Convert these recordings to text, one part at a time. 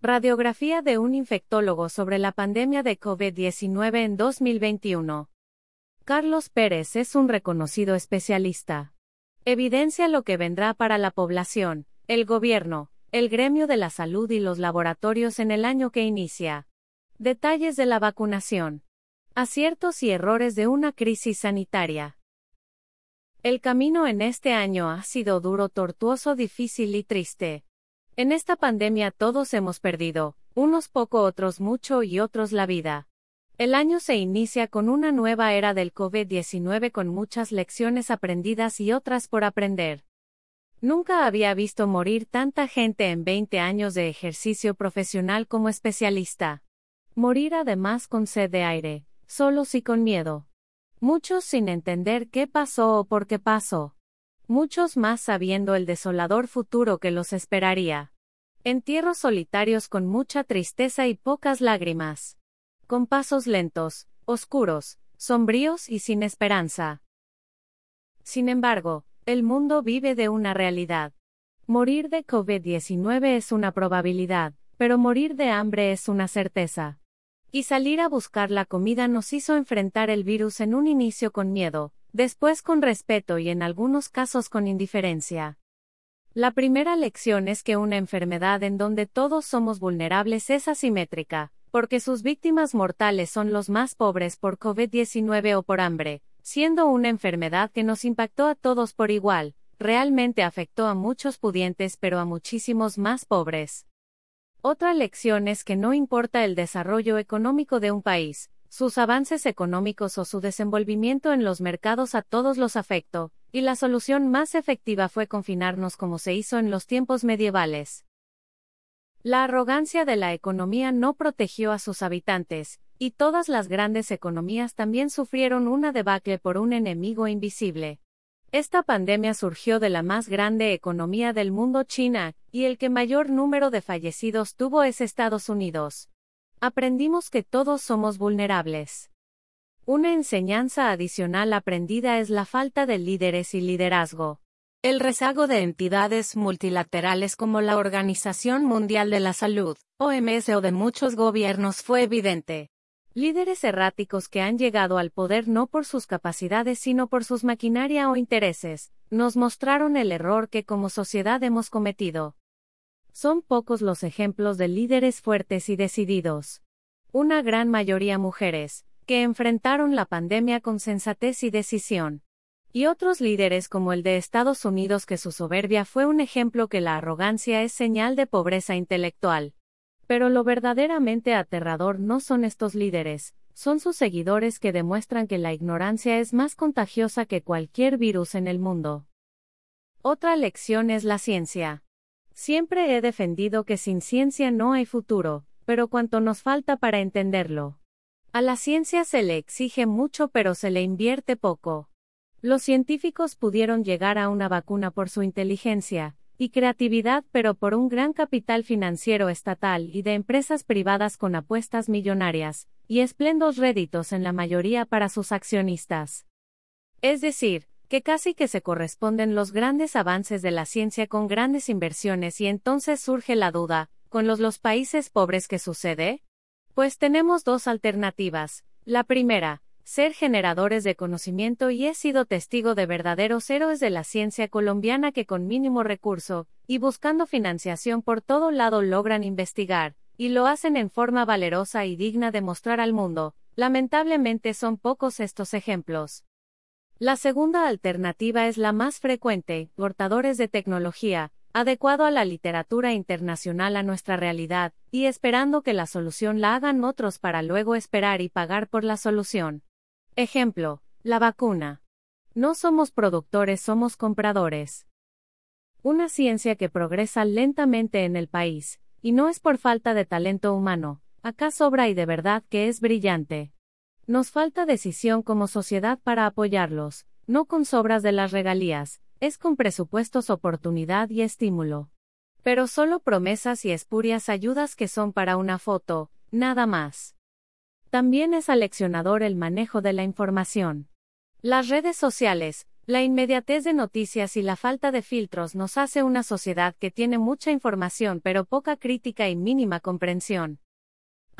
Radiografía de un infectólogo sobre la pandemia de COVID-19 en 2021. Carlos Pérez es un reconocido especialista. Evidencia lo que vendrá para la población, el gobierno, el gremio de la salud y los laboratorios en el año que inicia. Detalles de la vacunación. Aciertos y errores de una crisis sanitaria. El camino en este año ha sido duro, tortuoso, difícil y triste. En esta pandemia todos hemos perdido, unos poco, otros mucho y otros la vida. El año se inicia con una nueva era del COVID-19 con muchas lecciones aprendidas y otras por aprender. Nunca había visto morir tanta gente en 20 años de ejercicio profesional como especialista. Morir además con sed de aire, solos y con miedo. Muchos sin entender qué pasó o por qué pasó muchos más sabiendo el desolador futuro que los esperaría. Entierros solitarios con mucha tristeza y pocas lágrimas. Con pasos lentos, oscuros, sombríos y sin esperanza. Sin embargo, el mundo vive de una realidad. Morir de COVID-19 es una probabilidad, pero morir de hambre es una certeza. Y salir a buscar la comida nos hizo enfrentar el virus en un inicio con miedo, después con respeto y en algunos casos con indiferencia. La primera lección es que una enfermedad en donde todos somos vulnerables es asimétrica, porque sus víctimas mortales son los más pobres por COVID-19 o por hambre, siendo una enfermedad que nos impactó a todos por igual, realmente afectó a muchos pudientes pero a muchísimos más pobres. Otra lección es que no importa el desarrollo económico de un país, sus avances económicos o su desenvolvimiento en los mercados a todos los afectó, y la solución más efectiva fue confinarnos como se hizo en los tiempos medievales. La arrogancia de la economía no protegió a sus habitantes, y todas las grandes economías también sufrieron una debacle por un enemigo invisible. Esta pandemia surgió de la más grande economía del mundo China, y el que mayor número de fallecidos tuvo es Estados Unidos. Aprendimos que todos somos vulnerables. Una enseñanza adicional aprendida es la falta de líderes y liderazgo. El rezago de entidades multilaterales como la Organización Mundial de la Salud, OMS o de muchos gobiernos fue evidente. Líderes erráticos que han llegado al poder no por sus capacidades sino por sus maquinaria o intereses, nos mostraron el error que como sociedad hemos cometido. Son pocos los ejemplos de líderes fuertes y decididos. Una gran mayoría mujeres, que enfrentaron la pandemia con sensatez y decisión. Y otros líderes como el de Estados Unidos que su soberbia fue un ejemplo que la arrogancia es señal de pobreza intelectual. Pero lo verdaderamente aterrador no son estos líderes, son sus seguidores que demuestran que la ignorancia es más contagiosa que cualquier virus en el mundo. Otra lección es la ciencia. Siempre he defendido que sin ciencia no hay futuro, pero cuánto nos falta para entenderlo. A la ciencia se le exige mucho pero se le invierte poco. Los científicos pudieron llegar a una vacuna por su inteligencia y creatividad pero por un gran capital financiero estatal y de empresas privadas con apuestas millonarias, y esplendos réditos en la mayoría para sus accionistas. Es decir, que casi que se corresponden los grandes avances de la ciencia con grandes inversiones y entonces surge la duda, ¿con los, los países pobres qué sucede? Pues tenemos dos alternativas. La primera, ser generadores de conocimiento y he sido testigo de verdaderos héroes de la ciencia colombiana que con mínimo recurso, y buscando financiación por todo lado logran investigar, y lo hacen en forma valerosa y digna de mostrar al mundo. Lamentablemente son pocos estos ejemplos. La segunda alternativa es la más frecuente, portadores de tecnología, adecuado a la literatura internacional a nuestra realidad, y esperando que la solución la hagan otros para luego esperar y pagar por la solución. Ejemplo, la vacuna. No somos productores, somos compradores. Una ciencia que progresa lentamente en el país, y no es por falta de talento humano, acá sobra y de verdad que es brillante. Nos falta decisión como sociedad para apoyarlos, no con sobras de las regalías, es con presupuestos, oportunidad y estímulo. Pero solo promesas y espurias ayudas que son para una foto, nada más. También es aleccionador el manejo de la información. Las redes sociales, La inmediatez de noticias y la falta de filtros nos hace una sociedad que tiene mucha información pero poca crítica y mínima comprensión.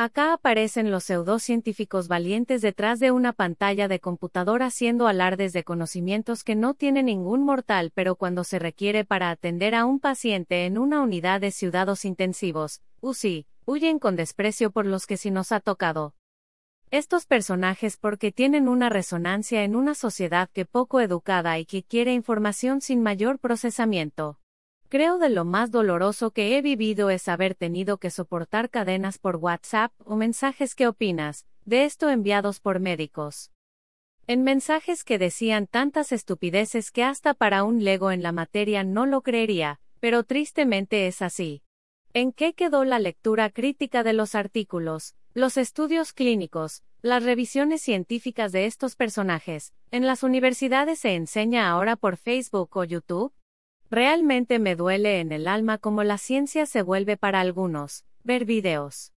Acá aparecen los pseudocientíficos valientes detrás de una pantalla de computadora haciendo alardes de conocimientos que no tiene ningún mortal, pero cuando se requiere para atender a un paciente en una unidad de ciudadanos intensivos, UCI, huyen con desprecio por los que sí nos ha tocado. Estos personajes porque tienen una resonancia en una sociedad que poco educada y que quiere información sin mayor procesamiento. Creo de lo más doloroso que he vivido es haber tenido que soportar cadenas por WhatsApp o mensajes que opinas, de esto enviados por médicos. En mensajes que decían tantas estupideces que hasta para un lego en la materia no lo creería, pero tristemente es así. ¿En qué quedó la lectura crítica de los artículos, los estudios clínicos, las revisiones científicas de estos personajes? ¿En las universidades se enseña ahora por Facebook o YouTube? Realmente me duele en el alma como la ciencia se vuelve para algunos, ver videos.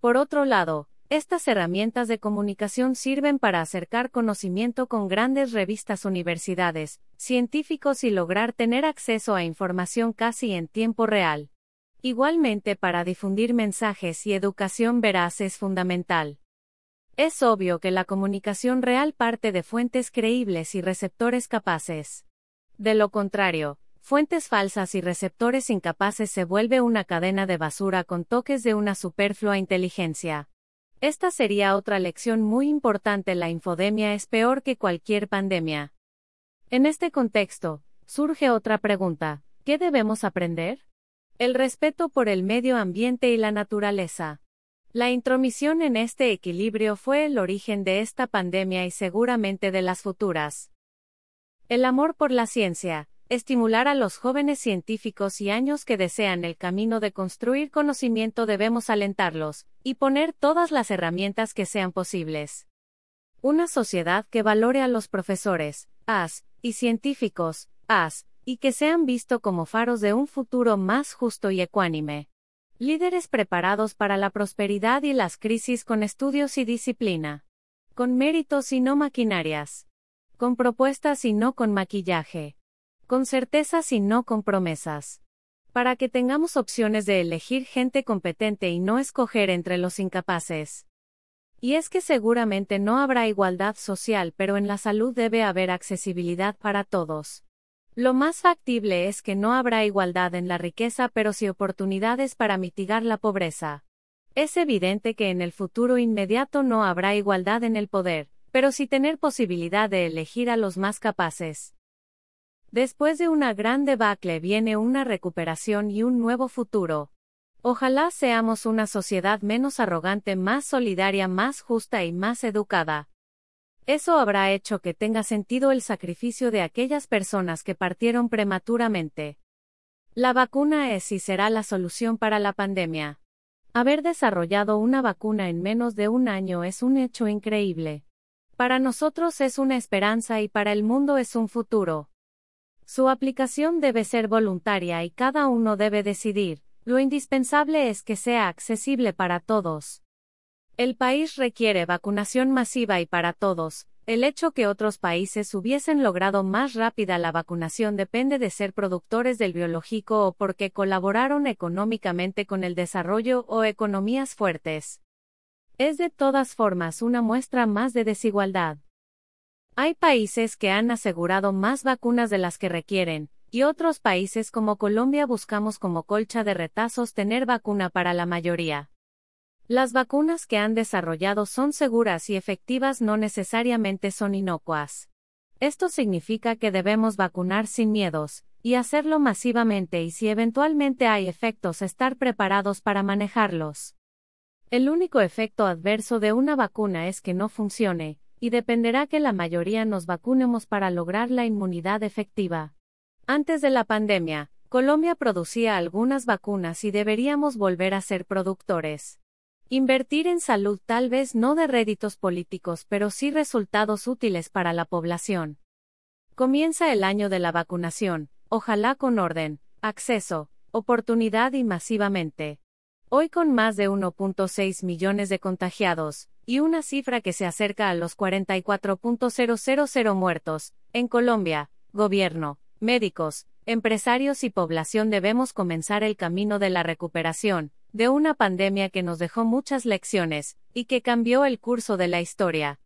Por otro lado, estas herramientas de comunicación sirven para acercar conocimiento con grandes revistas universidades, científicos y lograr tener acceso a información casi en tiempo real. Igualmente para difundir mensajes y educación veraz es fundamental. Es obvio que la comunicación real parte de fuentes creíbles y receptores capaces. De lo contrario, fuentes falsas y receptores incapaces se vuelve una cadena de basura con toques de una superflua inteligencia. Esta sería otra lección muy importante. La infodemia es peor que cualquier pandemia. En este contexto, surge otra pregunta. ¿Qué debemos aprender? El respeto por el medio ambiente y la naturaleza. La intromisión en este equilibrio fue el origen de esta pandemia y seguramente de las futuras. El amor por la ciencia, estimular a los jóvenes científicos y años que desean el camino de construir conocimiento debemos alentarlos, y poner todas las herramientas que sean posibles. Una sociedad que valore a los profesores, as, y científicos, as, y que sean visto como faros de un futuro más justo y ecuánime. Líderes preparados para la prosperidad y las crisis con estudios y disciplina. Con méritos y no maquinarias con propuestas y no con maquillaje. Con certezas y no con promesas. Para que tengamos opciones de elegir gente competente y no escoger entre los incapaces. Y es que seguramente no habrá igualdad social, pero en la salud debe haber accesibilidad para todos. Lo más factible es que no habrá igualdad en la riqueza, pero sí oportunidades para mitigar la pobreza. Es evidente que en el futuro inmediato no habrá igualdad en el poder, pero sí tener posibilidad de elegir a los más capaces. Después de una gran debacle viene una recuperación y un nuevo futuro. Ojalá seamos una sociedad menos arrogante, más solidaria, más justa y más educada. Eso habrá hecho que tenga sentido el sacrificio de aquellas personas que partieron prematuramente. La vacuna es y será la solución para la pandemia. Haber desarrollado una vacuna en menos de un año es un hecho increíble. Para nosotros es una esperanza y para el mundo es un futuro. Su aplicación debe ser voluntaria y cada uno debe decidir, lo indispensable es que sea accesible para todos. El país requiere vacunación masiva y para todos. El hecho que otros países hubiesen logrado más rápida la vacunación depende de ser productores del biológico o porque colaboraron económicamente con el desarrollo o economías fuertes. Es de todas formas una muestra más de desigualdad. Hay países que han asegurado más vacunas de las que requieren, y otros países como Colombia buscamos como colcha de retazos tener vacuna para la mayoría. Las vacunas que han desarrollado son seguras y efectivas no necesariamente son inocuas. Esto significa que debemos vacunar sin miedos, y hacerlo masivamente y si eventualmente hay efectos estar preparados para manejarlos. El único efecto adverso de una vacuna es que no funcione, y dependerá que la mayoría nos vacunemos para lograr la inmunidad efectiva. Antes de la pandemia, Colombia producía algunas vacunas y deberíamos volver a ser productores. Invertir en salud tal vez no de réditos políticos, pero sí resultados útiles para la población. Comienza el año de la vacunación, ojalá con orden, acceso, oportunidad y masivamente. Hoy con más de 1.6 millones de contagiados, y una cifra que se acerca a los 44.000 muertos. En Colombia, gobierno, médicos, empresarios y población debemos comenzar el camino de la recuperación, de una pandemia que nos dejó muchas lecciones, y que cambió el curso de la historia.